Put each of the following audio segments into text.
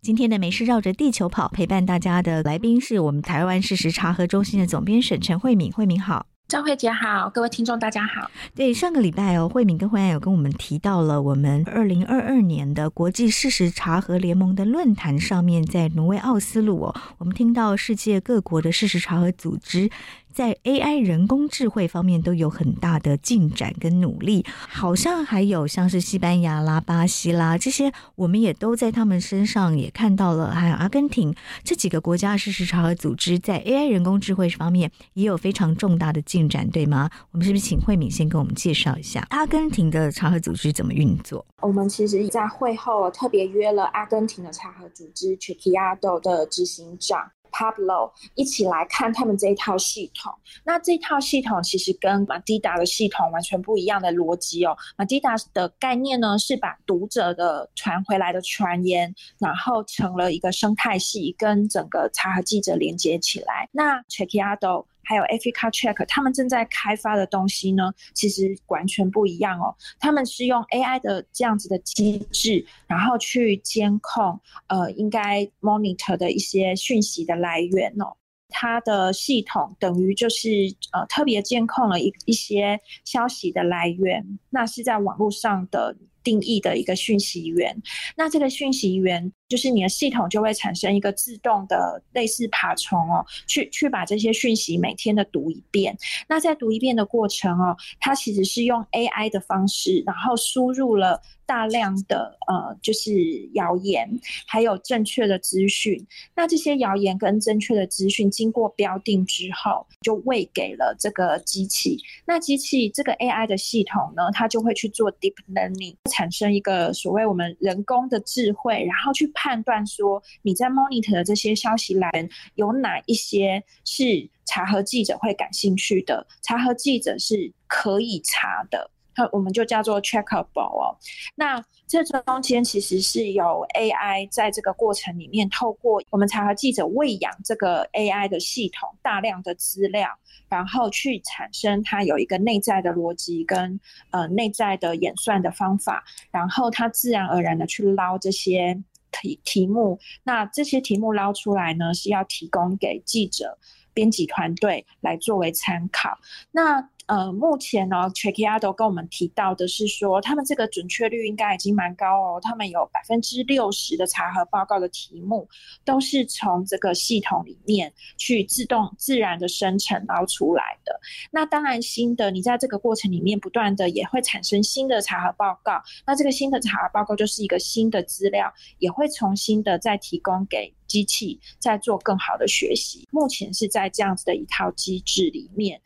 今天的没事绕着地球跑，陪伴大家的来宾是我们台湾事实查核中心的总编审陈慧敏。慧敏好。张慧姐好，各位听众大家好。对，上个礼拜哦，慧敏跟慧安有跟我们提到了我们二零二二年的国际事实查核联盟的论坛上面，在挪威奥斯陆哦，我们听到世界各国的事实查核组织。在 AI 人工智慧方面都有很大的进展跟努力，好像还有像是西班牙啦、巴西啦这些，我们也都在他们身上也看到了，还有阿根廷这几个国家事实查核组织在 AI 人工智慧方面也有非常重大的进展，对吗？我们是不是请慧敏先跟我们介绍一下阿根廷的查核组织怎么运作？我们其实，在会后特别约了阿根廷的查核组织 Chequeado 的执行长。Pablo 一起来看他们这一套系统。那这套系统其实跟马蒂达的系统完全不一样的逻辑哦。马蒂达的概念呢，是把读者的传回来的传言，然后成了一个生态系，跟整个查和记者连接起来。那 Checkado 还有 Africa Check，他们正在开发的东西呢，其实完全不一样哦。他们是用 AI 的这样子的机制，然后去监控呃应该 monitor 的一些讯息的来源哦。它的系统等于就是呃特别监控了一一些消息的来源，那是在网络上的。定义的一个讯息源，那这个讯息源就是你的系统就会产生一个自动的类似爬虫哦，去去把这些讯息每天的读一遍。那在读一遍的过程哦，它其实是用 AI 的方式，然后输入了。大量的呃，就是谣言，还有正确的资讯。那这些谣言跟正确的资讯经过标定之后，就喂给了这个机器。那机器这个 AI 的系统呢，它就会去做 deep learning，产生一个所谓我们人工的智慧，然后去判断说你在 monitor 的这些消息来源有哪一些是查核记者会感兴趣的，查核记者是可以查的。我们就叫做 checkable 哦。那这中间其实是有 AI 在这个过程里面，透过我们查核记者喂养这个 AI 的系统大量的资料，然后去产生它有一个内在的逻辑跟呃内在的演算的方法，然后它自然而然的去捞这些题题目。那这些题目捞出来呢，是要提供给记者编辑团队来作为参考。那呃，目前呢，Chequeado 跟我们提到的是说，他们这个准确率应该已经蛮高哦。他们有百分之六十的查核报告的题目都是从这个系统里面去自动自然的生成捞出来的。那当然，新的你在这个过程里面不断的也会产生新的查核报告。那这个新的查核报告就是一个新的资料，也会重新的再提供给机器，再做更好的学习。目前是在这样子的一套机制里面。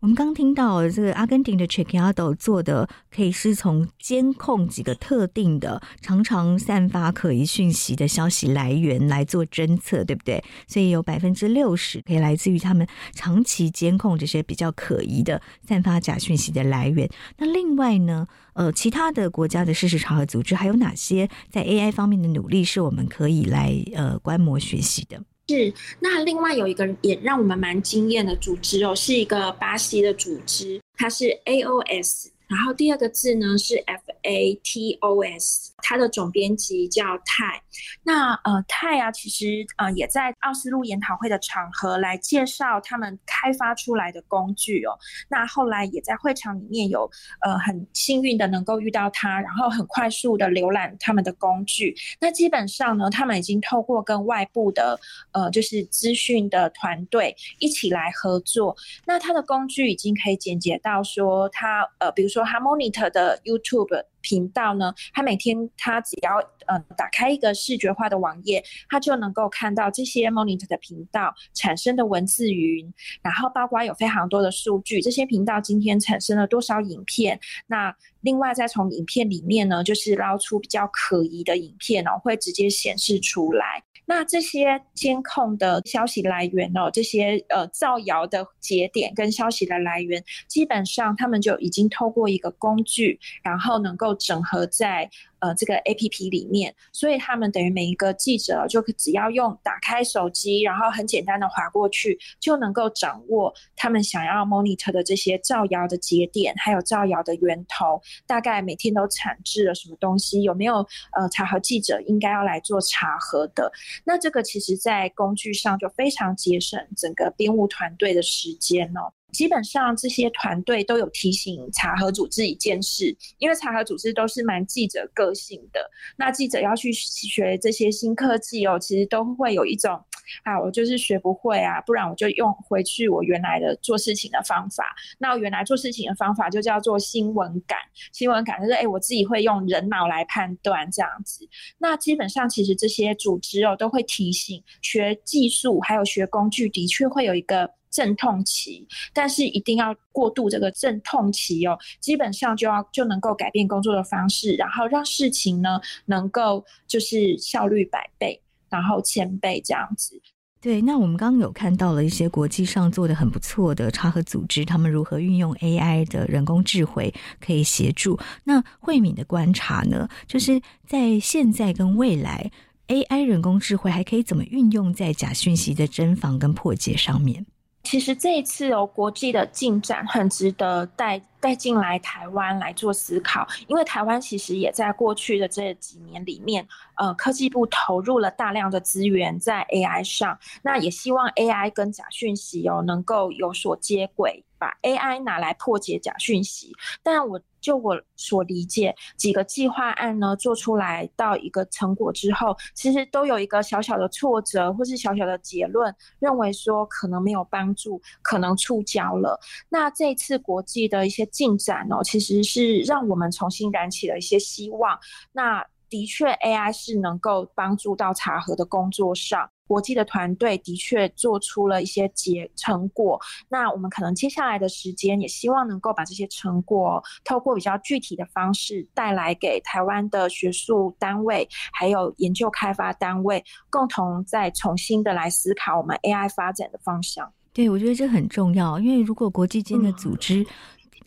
我们刚听到这个阿根廷的 Chequeado 做的，可以是从监控几个特定的、常常散发可疑讯息的消息来源来做侦测，对不对？所以有百分之六十可以来自于他们长期监控这些比较可疑的散发假讯息的来源。那另外呢，呃，其他的国家的事实查核组织还有哪些在 AI 方面的努力是我们可以来呃观摩学习的？是，那另外有一个也让我们蛮惊艳的组织哦，是一个巴西的组织，它是 AOS。然后第二个字呢是 F A T O S，它的总编辑叫泰。那呃泰啊，其实呃也在奥斯陆研讨会的场合来介绍他们开发出来的工具哦。那后来也在会场里面有呃很幸运的能够遇到他，然后很快速的浏览他们的工具。那基本上呢，他们已经透过跟外部的呃就是资讯的团队一起来合作。那他的工具已经可以简洁到说他呃比如说。说他 monitor 的 YouTube 频道呢，他每天他只要呃打开一个视觉化的网页，他就能够看到这些 monitor 的频道产生的文字云，然后包括有非常多的数据，这些频道今天产生了多少影片，那。另外，再从影片里面呢，就是捞出比较可疑的影片哦，会直接显示出来。那这些监控的消息来源哦，这些呃造谣的节点跟消息的来源，基本上他们就已经透过一个工具，然后能够整合在。呃，这个 APP 里面，所以他们等于每一个记者就只要用打开手机，然后很简单的划过去，就能够掌握他们想要 monitor 的这些造谣的节点，还有造谣的源头，大概每天都产制了什么东西，有没有呃查核记者应该要来做查核的？那这个其实在工具上就非常节省整个编务团队的时间哦。基本上这些团队都有提醒查核组织一件事，因为查核组织都是蛮记者个性的。那记者要去学这些新科技哦，其实都会有一种啊，我就是学不会啊，不然我就用回去我原来的做事情的方法。那原来做事情的方法就叫做新闻感，新闻感就是哎，我自己会用人脑来判断这样子。那基本上其实这些组织哦都会提醒，学技术还有学工具的确会有一个。阵痛期，但是一定要过渡这个阵痛期哦，基本上就要就能够改变工作的方式，然后让事情呢能够就是效率百倍，然后千倍这样子。对，那我们刚刚有看到了一些国际上做得很不错的差核组织，他们如何运用 AI 的人工智慧可以协助。那慧敏的观察呢，就是在现在跟未来，AI 人工智慧还可以怎么运用在假讯息的侦防跟破解上面？其实这一次哦，国际的进展很值得带带进来台湾来做思考，因为台湾其实也在过去的这几年里面，呃，科技部投入了大量的资源在 AI 上，那也希望 AI 跟假讯息哦能够有所接轨。把 AI 拿来破解假讯息，但我就我所理解，几个计划案呢做出来到一个成果之后，其实都有一个小小的挫折，或是小小的结论，认为说可能没有帮助，可能触礁了。那这次国际的一些进展哦，其实是让我们重新燃起了一些希望。那的确，AI 是能够帮助到查核的工作上。国际的团队的确做出了一些结成果，那我们可能接下来的时间也希望能够把这些成果透过比较具体的方式带来给台湾的学术单位，还有研究开发单位，共同再重新的来思考我们 AI 发展的方向。对，我觉得这很重要，因为如果国际间的组织，嗯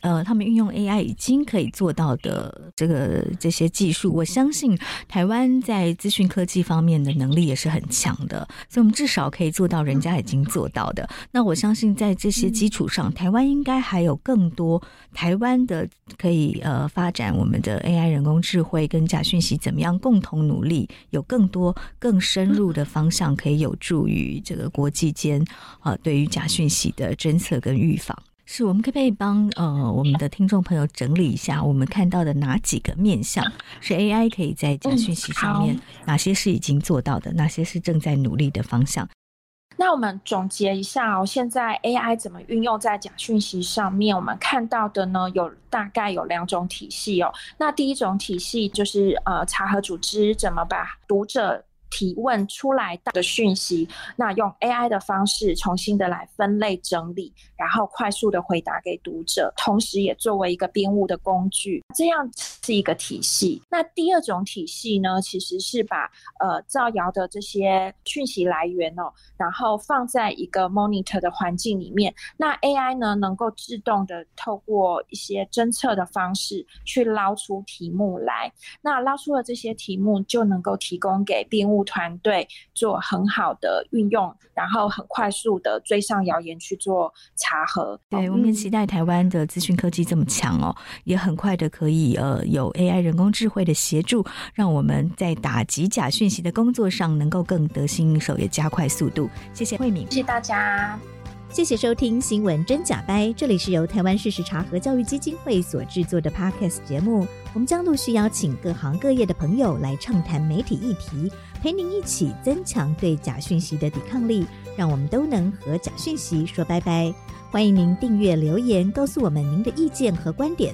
呃，他们运用 AI 已经可以做到的这个这些技术，我相信台湾在资讯科技方面的能力也是很强的，所以我们至少可以做到人家已经做到的。那我相信在这些基础上，台湾应该还有更多台湾的可以呃发展我们的 AI 人工智慧跟假讯息怎么样共同努力，有更多更深入的方向可以有助于这个国际间啊、呃、对于假讯息的侦测跟预防。是，我们可不可以帮呃我们的听众朋友整理一下，我们看到的哪几个面向是 AI 可以在假讯息上面，哪些是已经做到的，哪些是正在努力的方向？那我们总结一下哦，现在 AI 怎么运用在假讯息上面？我们看到的呢，有大概有两种体系哦。那第一种体系就是呃查核组织怎么把读者提问出来的讯息，那用 AI 的方式重新的来分类整理，然后快速的回答给读者，同时也作为一个编务的工具，这样是一个体系。那第二种体系呢，其实是把呃造谣的这些讯息来源哦，然后放在一个 monitor 的环境里面，那 AI 呢能够自动的透过一些侦测的方式去捞出题目来，那捞出了这些题目就能够提供给编务。团队做很好的运用，然后很快速的追上谣言去做查核。对，我们期待台湾的资讯科技这么强哦，也很快的可以呃有 AI 人工智慧的协助，让我们在打击假讯息的工作上能够更得心应手，也加快速度。谢谢慧敏，谢谢大家，谢谢收听新闻真假掰，这里是由台湾事实查核教育基金会所制作的 Podcast 节目，我们将陆续邀请各行各业的朋友来畅谈媒体议题。陪您一起增强对假讯息的抵抗力，让我们都能和假讯息说拜拜。欢迎您订阅留言，告诉我们您的意见和观点。